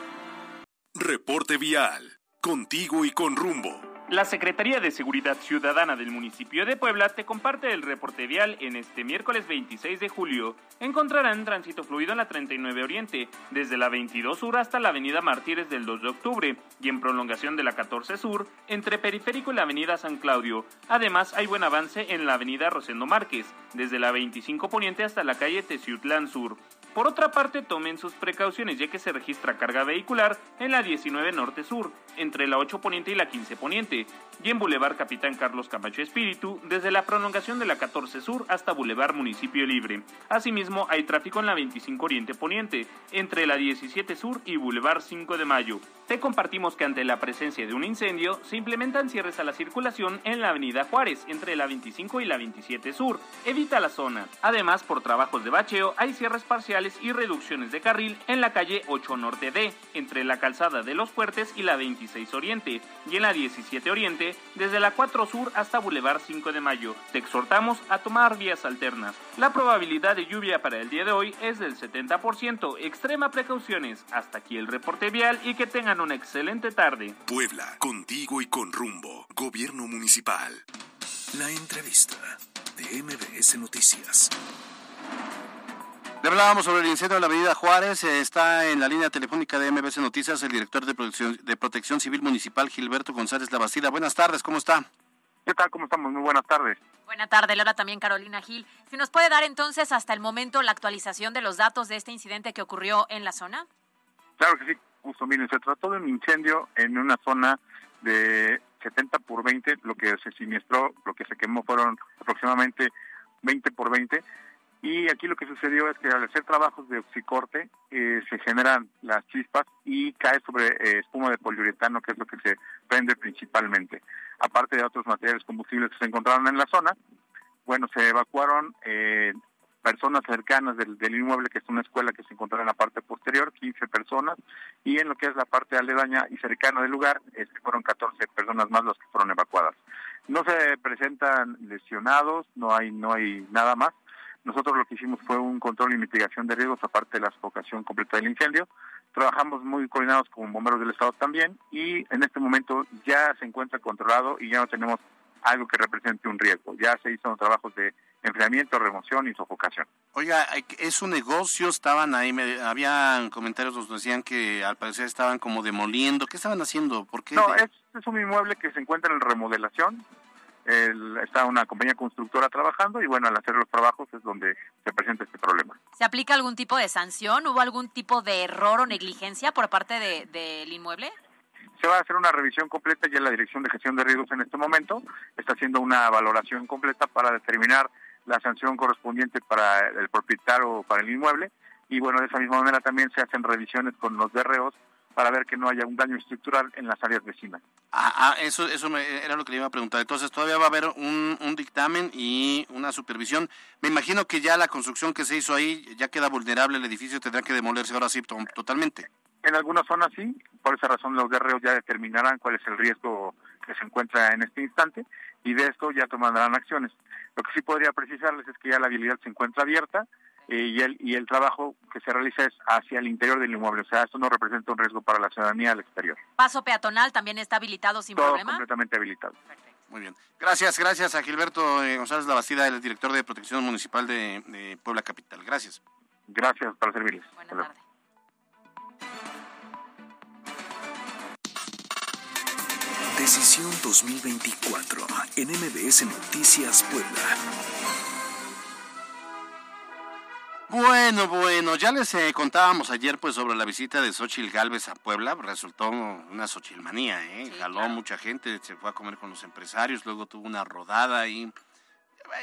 Reporte vial. Contigo y con rumbo. La Secretaría de Seguridad Ciudadana del municipio de Puebla te comparte el reporte vial en este miércoles 26 de julio. Encontrarán tránsito fluido en la 39 Oriente, desde la 22 Sur hasta la Avenida Martínez del 2 de octubre, y en prolongación de la 14 Sur, entre Periférico y la Avenida San Claudio. Además, hay buen avance en la Avenida Rosendo Márquez, desde la 25 Poniente hasta la calle Teciutlán Sur. Por otra parte, tomen sus precauciones ya que se registra carga vehicular en la 19 Norte Sur, entre la 8 Poniente y la 15 Poniente, y en Boulevard Capitán Carlos Camacho Espíritu, desde la prolongación de la 14 Sur hasta Boulevard Municipio Libre. Asimismo, hay tráfico en la 25 Oriente Poniente, entre la 17 Sur y Boulevard 5 de Mayo. Te compartimos que ante la presencia de un incendio, se implementan cierres a la circulación en la Avenida Juárez, entre la 25 y la 27 Sur. Evita la zona. Además, por trabajos de bacheo, hay cierres parciales y reducciones de carril en la calle 8 Norte D, entre la calzada de los Fuertes y la 26 Oriente, y en la 17 Oriente, desde la 4 Sur hasta Boulevard 5 de Mayo. Te exhortamos a tomar vías alternas. La probabilidad de lluvia para el día de hoy es del 70%. Extrema precauciones. Hasta aquí el reporte vial y que tengan una excelente tarde. Puebla, contigo y con rumbo. Gobierno Municipal. La entrevista de MBS Noticias. Le hablábamos sobre el incendio en la avenida Juárez. Está en la línea telefónica de MBS Noticias el director de Protección, de Protección Civil Municipal, Gilberto González Labastida. Buenas tardes, ¿cómo está? ¿Qué tal? ¿Cómo estamos? Muy buenas tardes. Buenas tardes, Laura, también Carolina Gil. Si nos puede dar entonces hasta el momento la actualización de los datos de este incidente que ocurrió en la zona. Claro que sí, justo. Miren, se trató de un incendio en una zona de 70 por 20. Lo que se siniestró, lo que se quemó fueron aproximadamente 20 por 20. Y aquí lo que sucedió es que al hacer trabajos de oxicorte eh, se generan las chispas y cae sobre eh, espuma de poliuretano, que es lo que se prende principalmente. Aparte de otros materiales combustibles que se encontraron en la zona, bueno, se evacuaron eh, personas cercanas del, inmueble, que es una escuela que se encontraba en la parte posterior, 15 personas, y en lo que es la parte aledaña y cercana del lugar, fueron 14 personas más las que fueron evacuadas. No se presentan lesionados, no hay, no hay nada más. Nosotros lo que hicimos fue un control y mitigación de riesgos, aparte de la sofocación completa del incendio. Trabajamos muy coordinados con bomberos del Estado también y en este momento ya se encuentra controlado y ya no tenemos algo que represente un riesgo. Ya se hizo trabajos de enfriamiento, remoción y sofocación. Oiga, es su negocio, estaban ahí, me, había comentarios nos decían que al parecer estaban como demoliendo. ¿Qué estaban haciendo? ¿Por qué? No, es, es un inmueble que se encuentra en remodelación el, está una compañía constructora trabajando y bueno, al hacer los trabajos es donde se presenta este problema. ¿Se aplica algún tipo de sanción? ¿Hubo algún tipo de error o negligencia por parte del de, inmueble? Se va a hacer una revisión completa ya la Dirección de Gestión de Riesgos en este momento está haciendo una valoración completa para determinar la sanción correspondiente para el propietario o para el inmueble y bueno, de esa misma manera también se hacen revisiones con los DROs para ver que no haya un daño estructural en las áreas vecinas. Ah, ah eso, eso me, era lo que le iba a preguntar. Entonces, todavía va a haber un, un, dictamen y una supervisión. Me imagino que ya la construcción que se hizo ahí ya queda vulnerable, el edificio tendrá que demolerse ahora sí totalmente. En algunas zonas sí, por esa razón los guerreros ya determinarán cuál es el riesgo que se encuentra en este instante y de esto ya tomarán acciones. Lo que sí podría precisarles es que ya la habilidad se encuentra abierta, eh, y, el, y el trabajo que se realiza es hacia el interior del inmueble. O sea, esto no representa un riesgo para la ciudadanía al exterior. ¿Paso peatonal también está habilitado sin Todo problema? completamente habilitado. Perfecto. Muy bien. Gracias, gracias a Gilberto eh, González Labastida, el director de Protección Municipal de, de Puebla Capital. Gracias. Gracias, para servirles. Buenas tardes. Decisión 2024 en MBS Noticias Puebla. Bueno, bueno, ya les eh, contábamos ayer pues sobre la visita de Xochil Gálvez a Puebla, resultó una Xochilmanía, ¿eh? Jaló mucha gente, se fue a comer con los empresarios, luego tuvo una rodada y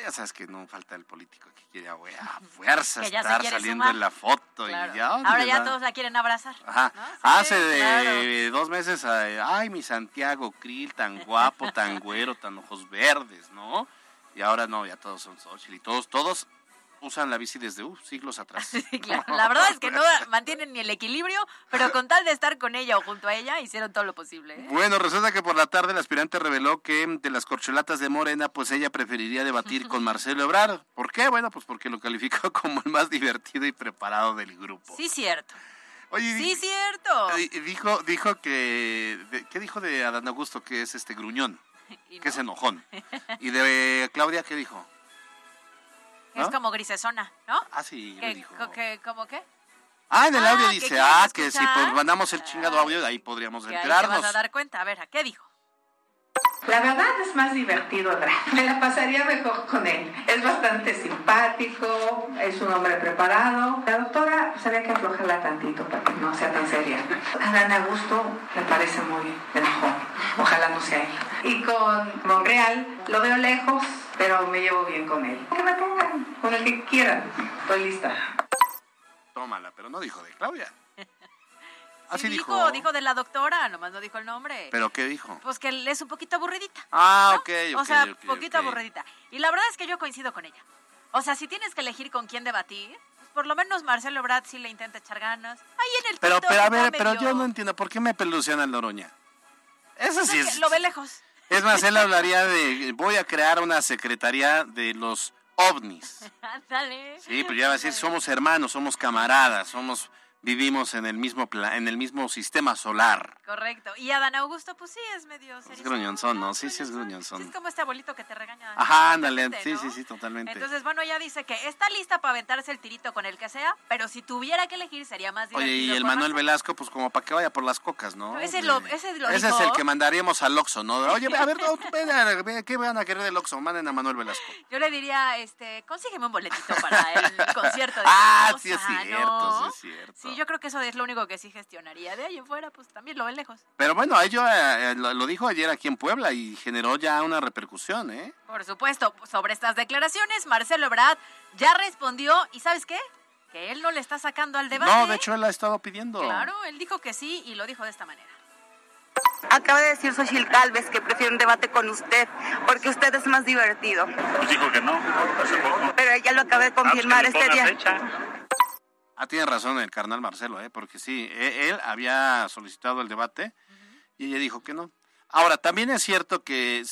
ya sabes que no falta el político que quiere a *laughs* fuerza estar saliendo en la foto y ya. Ahora ya todos la quieren abrazar. Ajá. Hace de dos meses, ay, mi Santiago Krill, tan guapo, tan güero, tan ojos verdes, ¿no? Y ahora no, ya todos son Xochitl y todos, todos usan la bici desde siglos atrás. *laughs* *laughs* La verdad es que no mantienen ni el equilibrio, pero con tal de estar con ella o junto a ella, hicieron todo lo posible. ¿eh? Bueno, resulta que por la tarde el aspirante reveló que de las corcholatas de Morena, pues ella preferiría debatir con *laughs* Marcelo Ebrard. ¿Por qué? Bueno, pues porque lo calificó como el más divertido y preparado del grupo. Sí, cierto. Oye, sí, cierto. Dijo, dijo que, ¿qué dijo de Adán Augusto? Que es este gruñón, que es enojón. ¿Y de Claudia qué dijo? Es como grisesona, ¿no? Ah, sí, ¿Qué, dijo. ¿Cómo qué? Ah, en el audio ah, dice, ah, que si pues mandamos el chingado audio, de ahí podríamos enterarnos. Ahí te vas a dar cuenta. A ver, ¿a qué dijo? La verdad es más divertido Me la pasaría mejor con él. Es bastante simpático, es un hombre preparado. La doctora sabía que aflojarla tantito para que no sea tan seria. A Ana Augusto me parece muy enojón. Ojalá no sea él. Y con Monreal lo veo lejos, pero me llevo bien con él. Que me pongan con el que quieran. Estoy lista. Tómala, pero no dijo de Claudia. Así dijo, dijo, de la doctora, nomás no dijo el nombre. ¿Pero qué dijo? Pues que es un poquito aburridita. Ah, ok, O sea, un poquito aburridita. Y la verdad es que yo coincido con ella. O sea, si tienes que elegir con quién debatir, pues por lo menos Marcelo Brad sí le intenta echar ganas. Ahí en el Pero, pero a ver, pero yo no entiendo, ¿por qué me peluciona el Noroña? Eso sí es... Lo ve lejos. Es más, él *laughs* hablaría de, voy a crear una secretaría de los ovnis. *laughs* Dale. Sí, pero ya va a decir, somos hermanos, somos camaradas, somos vivimos en el mismo en el mismo sistema solar. Correcto. Y Adán Augusto, pues sí, es medio Es gruñonzón, ¿no? Sí, sí es gruñonzón. es como este abuelito que te regaña. Ajá, ándale. Sí, sí, sí, totalmente. Entonces, bueno, ella dice que está lista para aventarse el tirito con el que sea, pero si tuviera que elegir sería más divertido. Oye, y el Manuel Velasco, pues como para que vaya por las cocas, ¿no? ese, lo, ese, lo ese es el que mandaríamos al Oxxo, ¿no? *laughs* Oye, a ver, ¿qué van a querer del Oxxo? Manden a Manuel Velasco. Yo le diría, este, consígueme un boletito para el *laughs* concierto de Ah, sí es cierto, sí es cierto. Sí, yo creo que eso es lo único que sí gestionaría. De ahí en fuera, pues también lo ven lejos. Pero bueno, ello eh, eh, lo, dijo ayer aquí en Puebla y generó ya una repercusión, ¿eh? Por supuesto, sobre estas declaraciones, Marcelo Ebrard ya respondió, ¿y sabes qué? Que él no le está sacando al debate. No, de hecho él ha estado pidiendo. Claro, él dijo que sí y lo dijo de esta manera. Acaba de decir Xochitl Galvez que prefiere un debate con usted porque usted es más divertido. Pues dijo que no, hace poco. Pero ella lo acaba de confirmar ah, pues este día. Ah, tiene razón el carnal Marcelo, ¿eh? porque sí, e, él había solicitado el debate y ella dijo que no. Ahora, también es cierto que,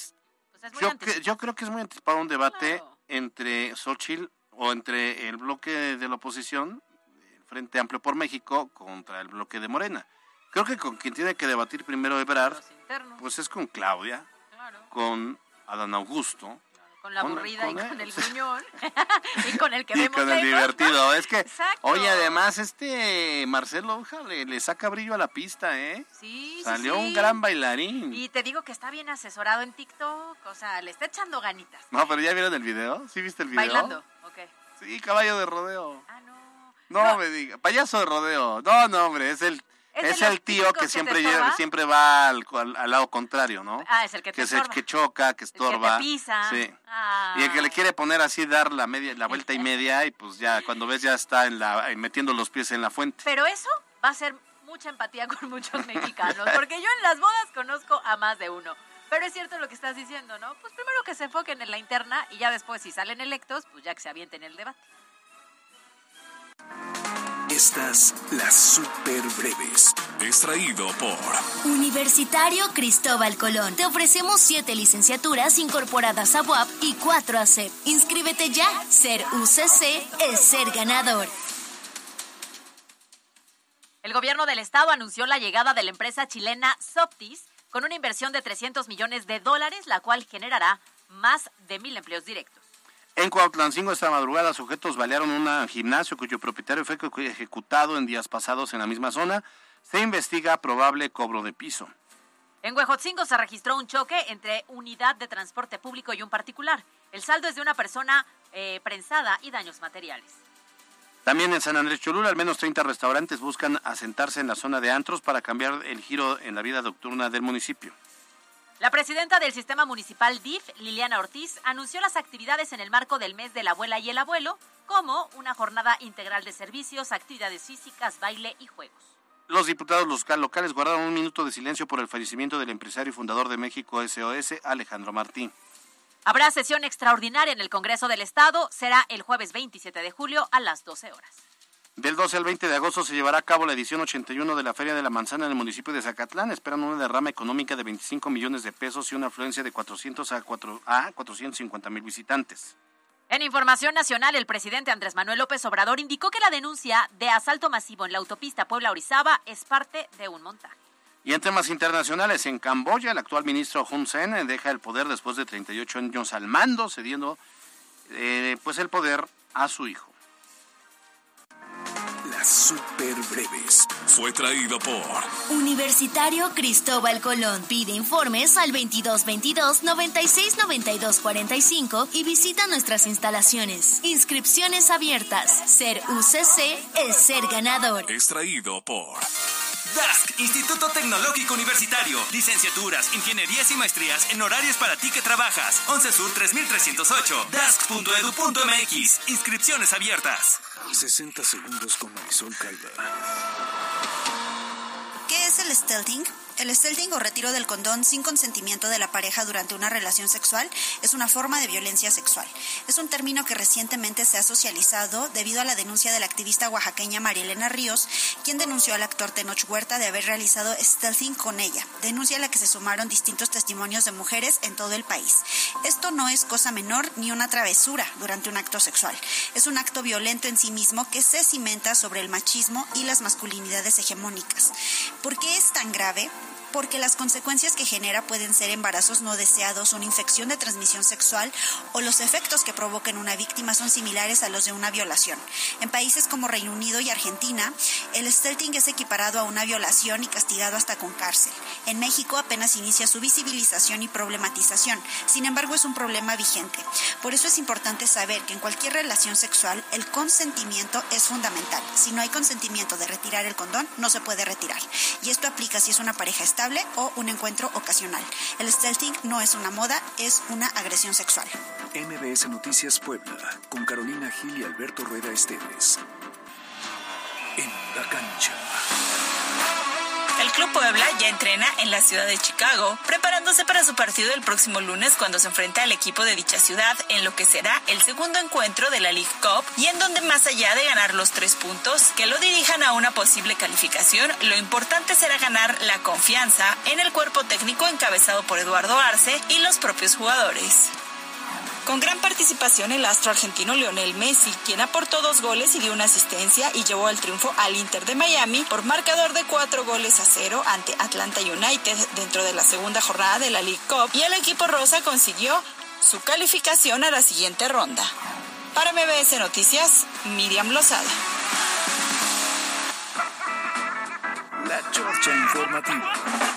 pues yo, yo, creo que es muy anticipado un debate entre Xochitl o entre el bloque de la oposición, el Frente Amplio por México, contra el bloque de Morena. Creo que con quien tiene que debatir primero Ebrard, pues es con Claudia, con Adán Augusto, con la aburrida y con el *laughs* gruñón *laughs* y con el que y con el divertido es que oye además este Marcelo le, le, saca brillo a la pista eh sí salió un gran bailarín. Y te digo que está bien asesorado en TikTok o sea le está echando ganitas. No pero ya vieron el video sí viste el video bailando ok. Sí caballo de rodeo. Ah no. No, me diga payaso de rodeo. No no hombre es el es, el tío que siempre siempre va al, lado contrario, ¿no? Ah, es el que te Que es el que choca, que estorba. que pisa. Sí. Y el que le quiere poner así, dar la media, la vuelta y *laughs* media, y pues ya, cuando ves ya está en la, metiendo los pies en la fuente. Pero eso va a ser mucha empatía con muchos *laughs* mexicanos, porque yo en las bodas conozco a más de uno. Pero es cierto lo que estás diciendo, ¿no? Pues primero que se enfoquen en la interna y ya después, si salen electos, pues ya que se avienten el debate. Estas las super breves. Extraído por Universitario Cristóbal Colón. Te ofrecemos siete licenciaturas incorporadas a UAP y cuatro a CEP. Inscríbete ya. Ser UCC es ser ganador. El gobierno del estado anunció la llegada de la empresa chilena Softis con una inversión de 300 millones de dólares, la cual generará más de mil empleos directos. En Cuautlancingo esta madrugada sujetos balearon un gimnasio cuyo propietario fue ejecutado en días pasados en la misma zona. Se investiga probable cobro de piso. En Huejotzingo se registró un choque entre unidad de transporte público y un particular. El saldo es de una persona eh, prensada y daños materiales. También en San Andrés Cholula, al menos 30 restaurantes buscan asentarse en la zona de antros para cambiar el giro en la vida nocturna del municipio. La presidenta del Sistema Municipal DIF, Liliana Ortiz, anunció las actividades en el marco del mes de la abuela y el abuelo, como una jornada integral de servicios, actividades físicas, baile y juegos. Los diputados locales guardaron un minuto de silencio por el fallecimiento del empresario y fundador de México SOS, Alejandro Martín. Habrá sesión extraordinaria en el Congreso del Estado. Será el jueves 27 de julio a las 12 horas. Del 12 al 20 de agosto se llevará a cabo la edición 81 de la Feria de la Manzana en el municipio de Zacatlán. Esperan una derrama económica de 25 millones de pesos y una afluencia de 400 a, 4, a 450 mil visitantes. En información nacional, el presidente Andrés Manuel López Obrador indicó que la denuncia de asalto masivo en la autopista Puebla-Orizaba es parte de un montaje. Y en temas internacionales, en Camboya, el actual ministro Hun Sen deja el poder después de 38 años al mando, cediendo eh, pues el poder a su hijo. Las super breves. Fue traído por Universitario Cristóbal Colón. Pide informes al 2222 96 92 45 y visita nuestras instalaciones. Inscripciones abiertas. Ser UCC es ser ganador. Extraído por DASC, Instituto Tecnológico Universitario. Licenciaturas, ingenierías y maestrías en horarios para ti que trabajas. 11 Sur 3308. DASC.edu.mx. Inscripciones abiertas. 60 segundos con Marisol Calda. ¿Qué es el stealthing? El stealthing o retiro del condón sin consentimiento de la pareja durante una relación sexual es una forma de violencia sexual. Es un término que recientemente se ha socializado debido a la denuncia de la activista oaxaqueña Marielena Ríos, quien denunció al actor Tenoch Huerta de haber realizado stealthing con ella, denuncia a la que se sumaron distintos testimonios de mujeres en todo el país. Esto no es cosa menor ni una travesura durante un acto sexual. Es un acto violento en sí mismo que se cimenta sobre el machismo y las masculinidades hegemónicas. ¿Por qué es tan grave? Porque las consecuencias que genera pueden ser embarazos no deseados, una infección de transmisión sexual o los efectos que provoquen una víctima son similares a los de una violación. En países como Reino Unido y Argentina, el stealthing es equiparado a una violación y castigado hasta con cárcel. En México apenas inicia su visibilización y problematización, sin embargo es un problema vigente. Por eso es importante saber que en cualquier relación sexual el consentimiento es fundamental. Si no hay consentimiento de retirar el condón, no se puede retirar. Y esto aplica si es una pareja estable o un encuentro ocasional. El stealthing no es una moda, es una agresión sexual. MBS Noticias Puebla, con Carolina Gil y Alberto Rueda Esteves. En la cancha. El Club Puebla ya entrena en la ciudad de Chicago, preparándose para su partido el próximo lunes cuando se enfrenta al equipo de dicha ciudad en lo que será el segundo encuentro de la League Cup y en donde más allá de ganar los tres puntos que lo dirijan a una posible calificación, lo importante será ganar la confianza en el cuerpo técnico encabezado por Eduardo Arce y los propios jugadores. Con gran participación el astro argentino Lionel Messi, quien aportó dos goles y dio una asistencia y llevó al triunfo al Inter de Miami por marcador de cuatro goles a cero ante Atlanta United dentro de la segunda jornada de la League Cup y el equipo rosa consiguió su calificación a la siguiente ronda. Para MBS Noticias, Miriam Lozada. La Informativa.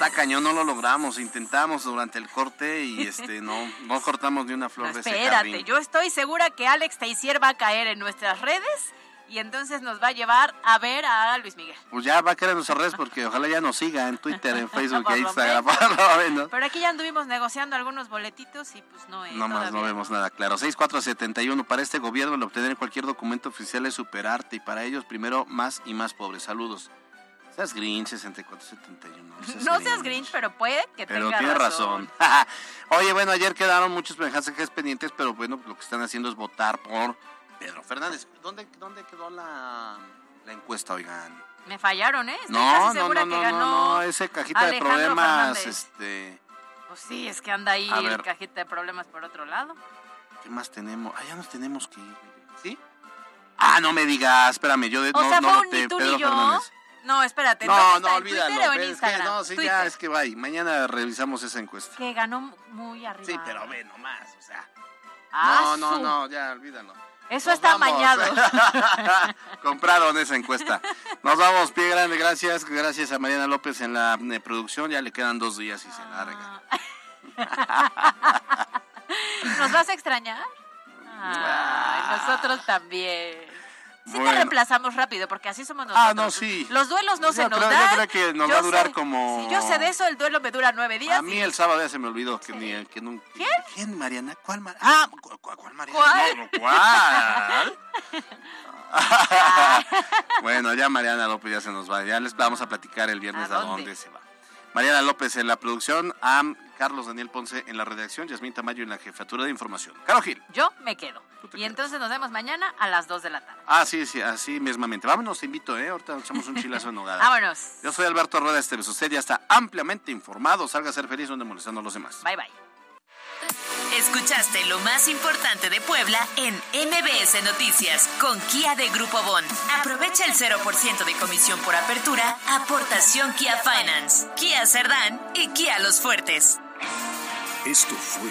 Está cañón, no lo logramos, intentamos durante el corte y *laughs* este no no cortamos ni una flor No, de ese espérate, yo estoy segura que Alex Teisier va a caer en nuestras redes y entonces nos va a llevar a ver a Luis Miguel. Pues ya va a quedar en nuestras redes porque ojalá ya nos siga en Twitter, en *laughs* Facebook e Instagram. *laughs* menos. Pero aquí ya anduvimos negociando algunos boletitos y pues no. eh, No más no vemos nada claro. 6471. Para este gobierno, el obtener cualquier documento oficial es superarte y para ellos, primero, más y más pobres. Saludos. Seas Green 6471. No seas Grinch, pero puede que Pero tenga tiene razón. *laughs* Oye, bueno, ayer quedaron muchos mensajes pendientes, pero bueno, lo que están haciendo es votar por Pedro Fernández. ¿Dónde, dónde quedó la, la encuesta, oigan? Me fallaron, ¿eh? Estoy No, casi no, segura no, que no, ganó no, no, ese cajita de problemas, Fernández. este, Pues sí, es que anda ahí A el cajita de problemas por otro lado. ¿qué más tenemos? Ah, ya nos tenemos que ir. ¿Sí? Ah, no me digas, espérame, yo de, O no, sea, no fue un noté, ni tú Pedro ni yo. Fernández. No, espérate. No, no, olvídalo. En es que no, sí, Twitter. ya, es que bye. Mañana revisamos esa encuesta. Que ganó muy arriba. Sí, pero ve nomás, o sea. Ah, no, no, su- no, ya, olvídalo. Eso Nos está vamos. amañado. *laughs* Compraron esa encuesta. Nos vamos, pie grande, gracias. Gracias a Mariana López en la eh, producción. Ya le quedan dos días y se larga. *laughs* ¿Nos vas a extrañar? Ay, nosotros también. Sí te Bueno. reemplazamos rápido, porque así somos nosotros. Ah, no, sí. Los duelos no Yo se nos creo- yo dan. creo que nos Yo va a durar sé- como- Si yo sé de eso, el duelo me dura nueve días. A mí y- el sábado ya se me olvidó que ni que nunca. ¿Quién? ¿Quién, Mariana? ¿Cuál Mariana? Ah, ¿cu- cu- ¿cuál, Mariana? ¿Cuál? No, no, ¿Cuál? *laughs* *laughs* bueno, ya Mariana López ya se nos va. Ya les vamos a platicar el viernes ¿A dónde se va. Mariana López en la producción, a Carlos Daniel Ponce en la redacción, Yasmín Tamayo en la jefatura de información. Caro Gil. Yo me quedo. Y entonces nos vemos mañana a las 2 de la tarde. Ah, sí, sí, así mismamente. Vámonos, te invito, ¿eh? Ahorita nos echamos un chilazo en nogada. *laughs* Vámonos. Yo soy Alberto Rueda Esteves. Usted ya está ampliamente informado. Salga a ser feliz donde molestando a los demás. Bye, bye. Escuchaste lo más importante de Puebla en MBS Noticias con Kia de Grupo Bon. Aprovecha el 0% de comisión por apertura, aportación Kia Finance, Kia Cerdán y Kia Los Fuertes. Esto fue